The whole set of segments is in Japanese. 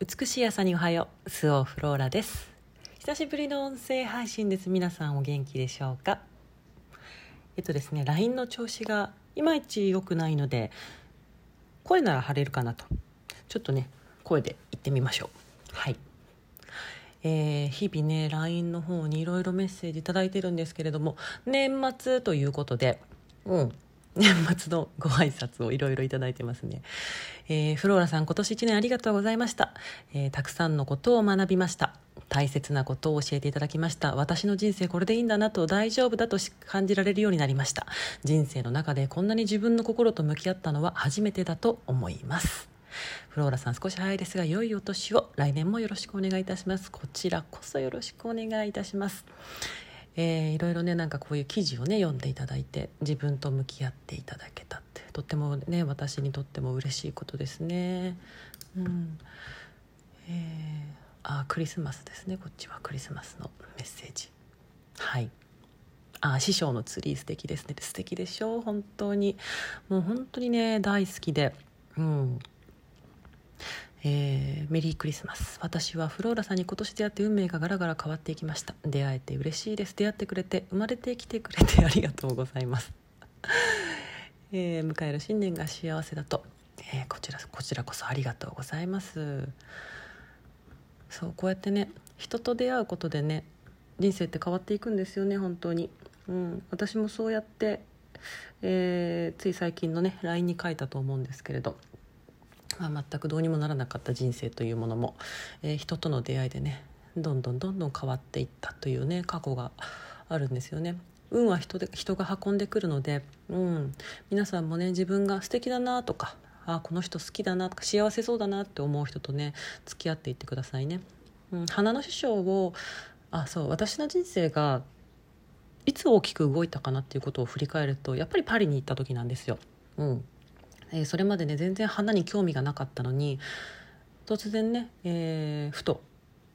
美しい朝におはよう。スオフローラです。久しぶりの音声配信です。皆さんお元気でしょうか？えっとですね LINE の調子がいまいち良くないので声なら晴れるかなと。ちょっとね声で言ってみましょう。はい。えー、日々ね LINE の方にいろいろメッセージ頂いてるんですけれども年末ということでうん。年末のご挨拶をいろいろいただいてますね、えー、フローラさん今年1年ありがとうございました、えー、たくさんのことを学びました。大切なことを教えていただきました。私の人生これでいいんだなと大丈夫だと感じられるようになりました。人生の中でこんなに自分の心と向き合ったのは初めてだと思います。フローラさん少し早いですが良いお年を。来年もよろしくお願いいたします。こちらこそよろしくお願いいたします。えー、いろいろねなんかこういう記事をね読んでいただいて自分と向き合っていただけたってとってもね私にとっても嬉しいことですね。うん。えー、あクリスマスですね。こっちはクリスマスのメッセージ。はい。あ師匠のツリー素敵ですね。素敵でしょ？う本当に。もう本当にね大好きで。うん。えー、メリークリスマス。私はフローラさんに今年出会って運命がガラガラ変わっていきました。出会えて嬉しいです。出会ってくれて生まれてきてくれてありがとうございます、えー、迎える新年が幸せだと、えー、こちらこちらこそありがとうございます。そうこうやってね人と出会うことでね人生って変わっていくんですよね本当に、うん、私もそうやって、えー、つい最近のね LINE に書いたと思うんですけれど。まあ、全くどうにもならなかった人生というものも、えー、人との出会いでねどんどんどんどん変わっていったというね過去があるんですよね。運は人で人が運んでくるので、うん、皆さんもね自分が素敵だなとかあこの人好きだなとか幸せそうだなって思う人とね付き合っていってくださいね。うん、花の師匠をあそう私の人生がいつ大きく動いたかなっていうことを振り返るとやっぱりパリに行った時なんですよ。うんえー、それまでね全然花に興味がなかったのに突然ね、えー、ふと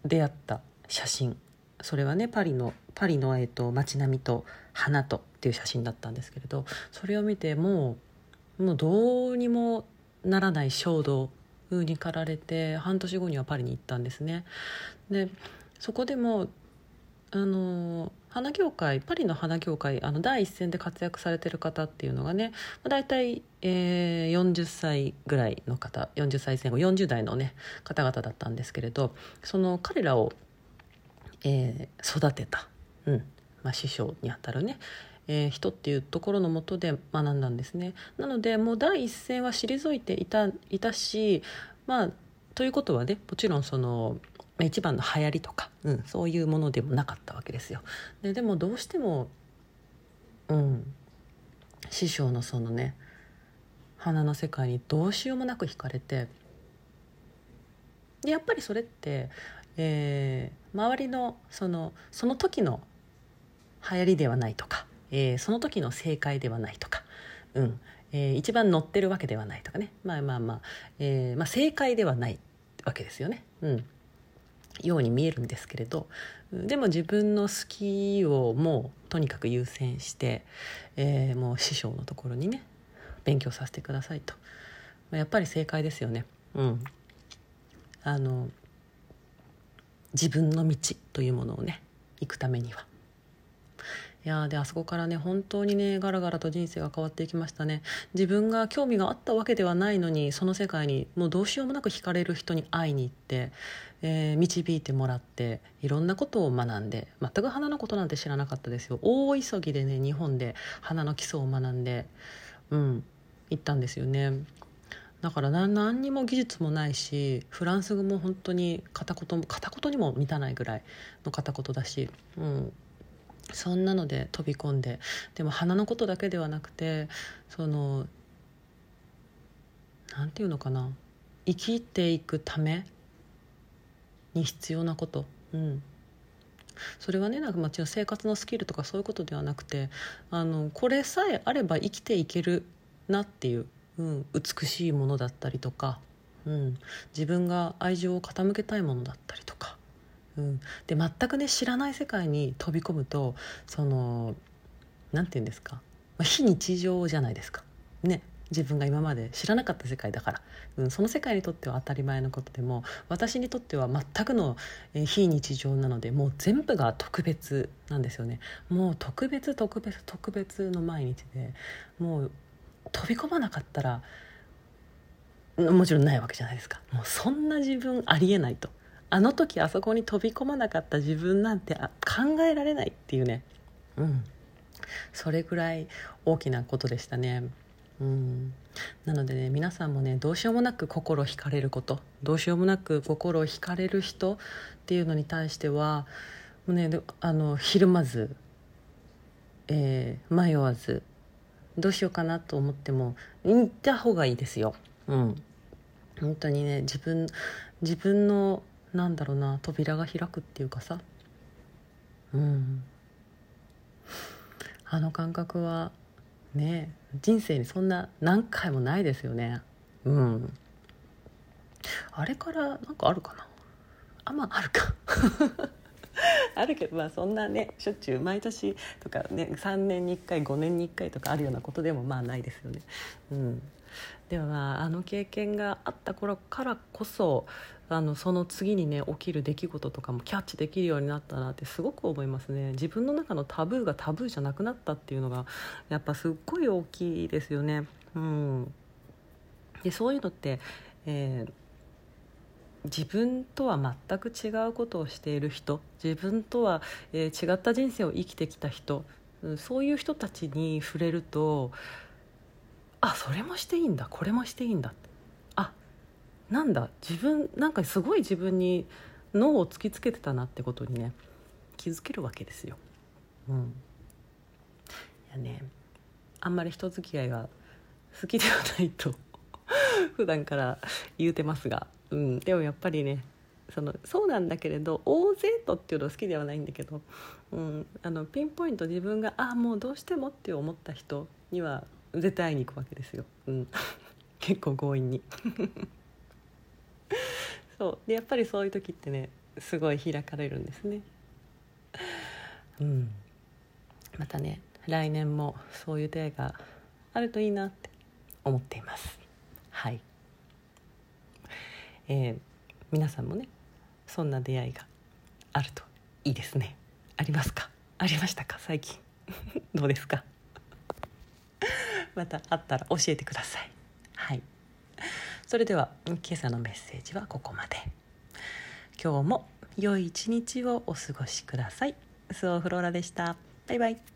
出会った写真それはねパリのパリの、えーと、街並みと花とっていう写真だったんですけれどそれを見てもうもうどうにもならない衝動に駆られて半年後にはパリに行ったんですね。でそこでもあの花業界パリの花業界あの第一線で活躍されてる方っていうのがね大体、えー、40歳ぐらいの方40歳前後40代のね方々だったんですけれどその彼らを、えー、育てた、うんまあ、師匠にあたるねえー、人っていうところのもとで学んだんですね。なのでもう第一線は退いていたいたしまあということはねもちろんその一番の流行りとか、うん、そういうものでもなかったわけですよ。ででもどうしても、うん、師匠のそのね花の世界にどうしようもなく惹かれてでやっぱりそれって、えー、周りのそのその時の流行りではないとか、えー、その時の正解ではないとか、うん。えー、一番乗ってるわけではないとかね。まあまあまあ、えーまあ、正解ではないわけですよね。うんように見えるんですけれどでも自分の好きをもうとにかく優先して、えー、もう師匠のところにね勉強させてくださいと。やっぱり正解ですよね。うん、あの自分の道というものをね行くためには。いやであそこからね本当にねガラガラと人生が変わっていきましたね。自分が興味があったわけではないのにその世界にもうどうしようもなく惹かれる人に会いに行って、えー、導いてもらっていろんなことを学んで全く花のことなんて知らなかったですよ。大急ぎでね日本で花の基礎を学んでうん行ったんですよね。だから何にも技術もないしフランス語も本当に片言片言にも満たないぐらいの片言だし、うん、そんなので飛び込んででも花のことだけではなくてその何て言うのかな生きていくために必要なこと、うん、それはねなんかもちろん生活のスキルとかそういうことではなくてあのこれさえあれば生きていけるなっていう、うん、美しいものだったりとか、うん、自分が愛情を傾けたいものだったりとかうん、で全くね知らない世界に飛び込むとその何て言うんですか、まあ、非日常じゃないですか。ね。自分が今まで知らなかった世界だから、うん、その世界にとっては当たり前のことでも私にとっては全くの非日常なのでもう全部が特別なんですよね。もう特別特別特別の毎日でもう飛び込まなかったらもちろんないわけじゃないですか。もうそんな自分ありえないと。あの時あそこに飛び込まなかった自分なんて考えられないっていうね。うん。それぐらい大きなことでしたね。うん。なのでね皆さんもねどうしようもなく心惹かれること。どうしようもなく心を惹かれる人っていうのに対してはもう、ね、あのひるまず、えー、迷わずどうしようかなと思っても行った方がいいですよ。うん、本当にね自分自分のなんだろうな扉が開くっていうかさ。うん。あの感覚はね人生にそんな何回もないですよね。うん。あれからなんかあるかな。あまああるか。あるけどまあそんなねしょっちゅう毎年とかね3年に1回5年に1回とかあるようなことでもまあないですよね。うん、ではまああの経験があった頃からこそあのその次にね起きる出来事とかもキャッチできるようになったなってすごく思いますね自分の中のタブーがタブーじゃなくなったっていうのがやっぱすっごい大きいですよね。うん、でそういうのって、えー自分とは全く違うことをしている人自分とは、えー、違った人生を生きてきた人そういう人たちに触れるとあそれもしていいんだこれもしていいんだって。あなんだ自分なんかすごい自分に脳を突きつけてたなってことにね気づけるわけですよ。うん、いやねあんまり人付き合いが好きではないと 普段から言うてますが、うん、でもやっぱりねそのそうなんだけれど大勢とっていうの好きではないんだけど、うん、あのピンポイント自分がああもうどうしてもって思った人には絶対会いに行くわけですよ、うん、結構強引に。そう。でやっぱりそういう時ってねすごい開かれるんですね。うん。またね来年もそういう出会いがあるといいなって思っています。はい。えー、皆さんもねそんな出会いがあるといいですね。ありますか？ありましたか？最近。どうですか？またあったら教えてください。はい。それでは今朝のメッセージはここまで。今日も良い一日をお過ごしください。スオフローラでした。バイバイ。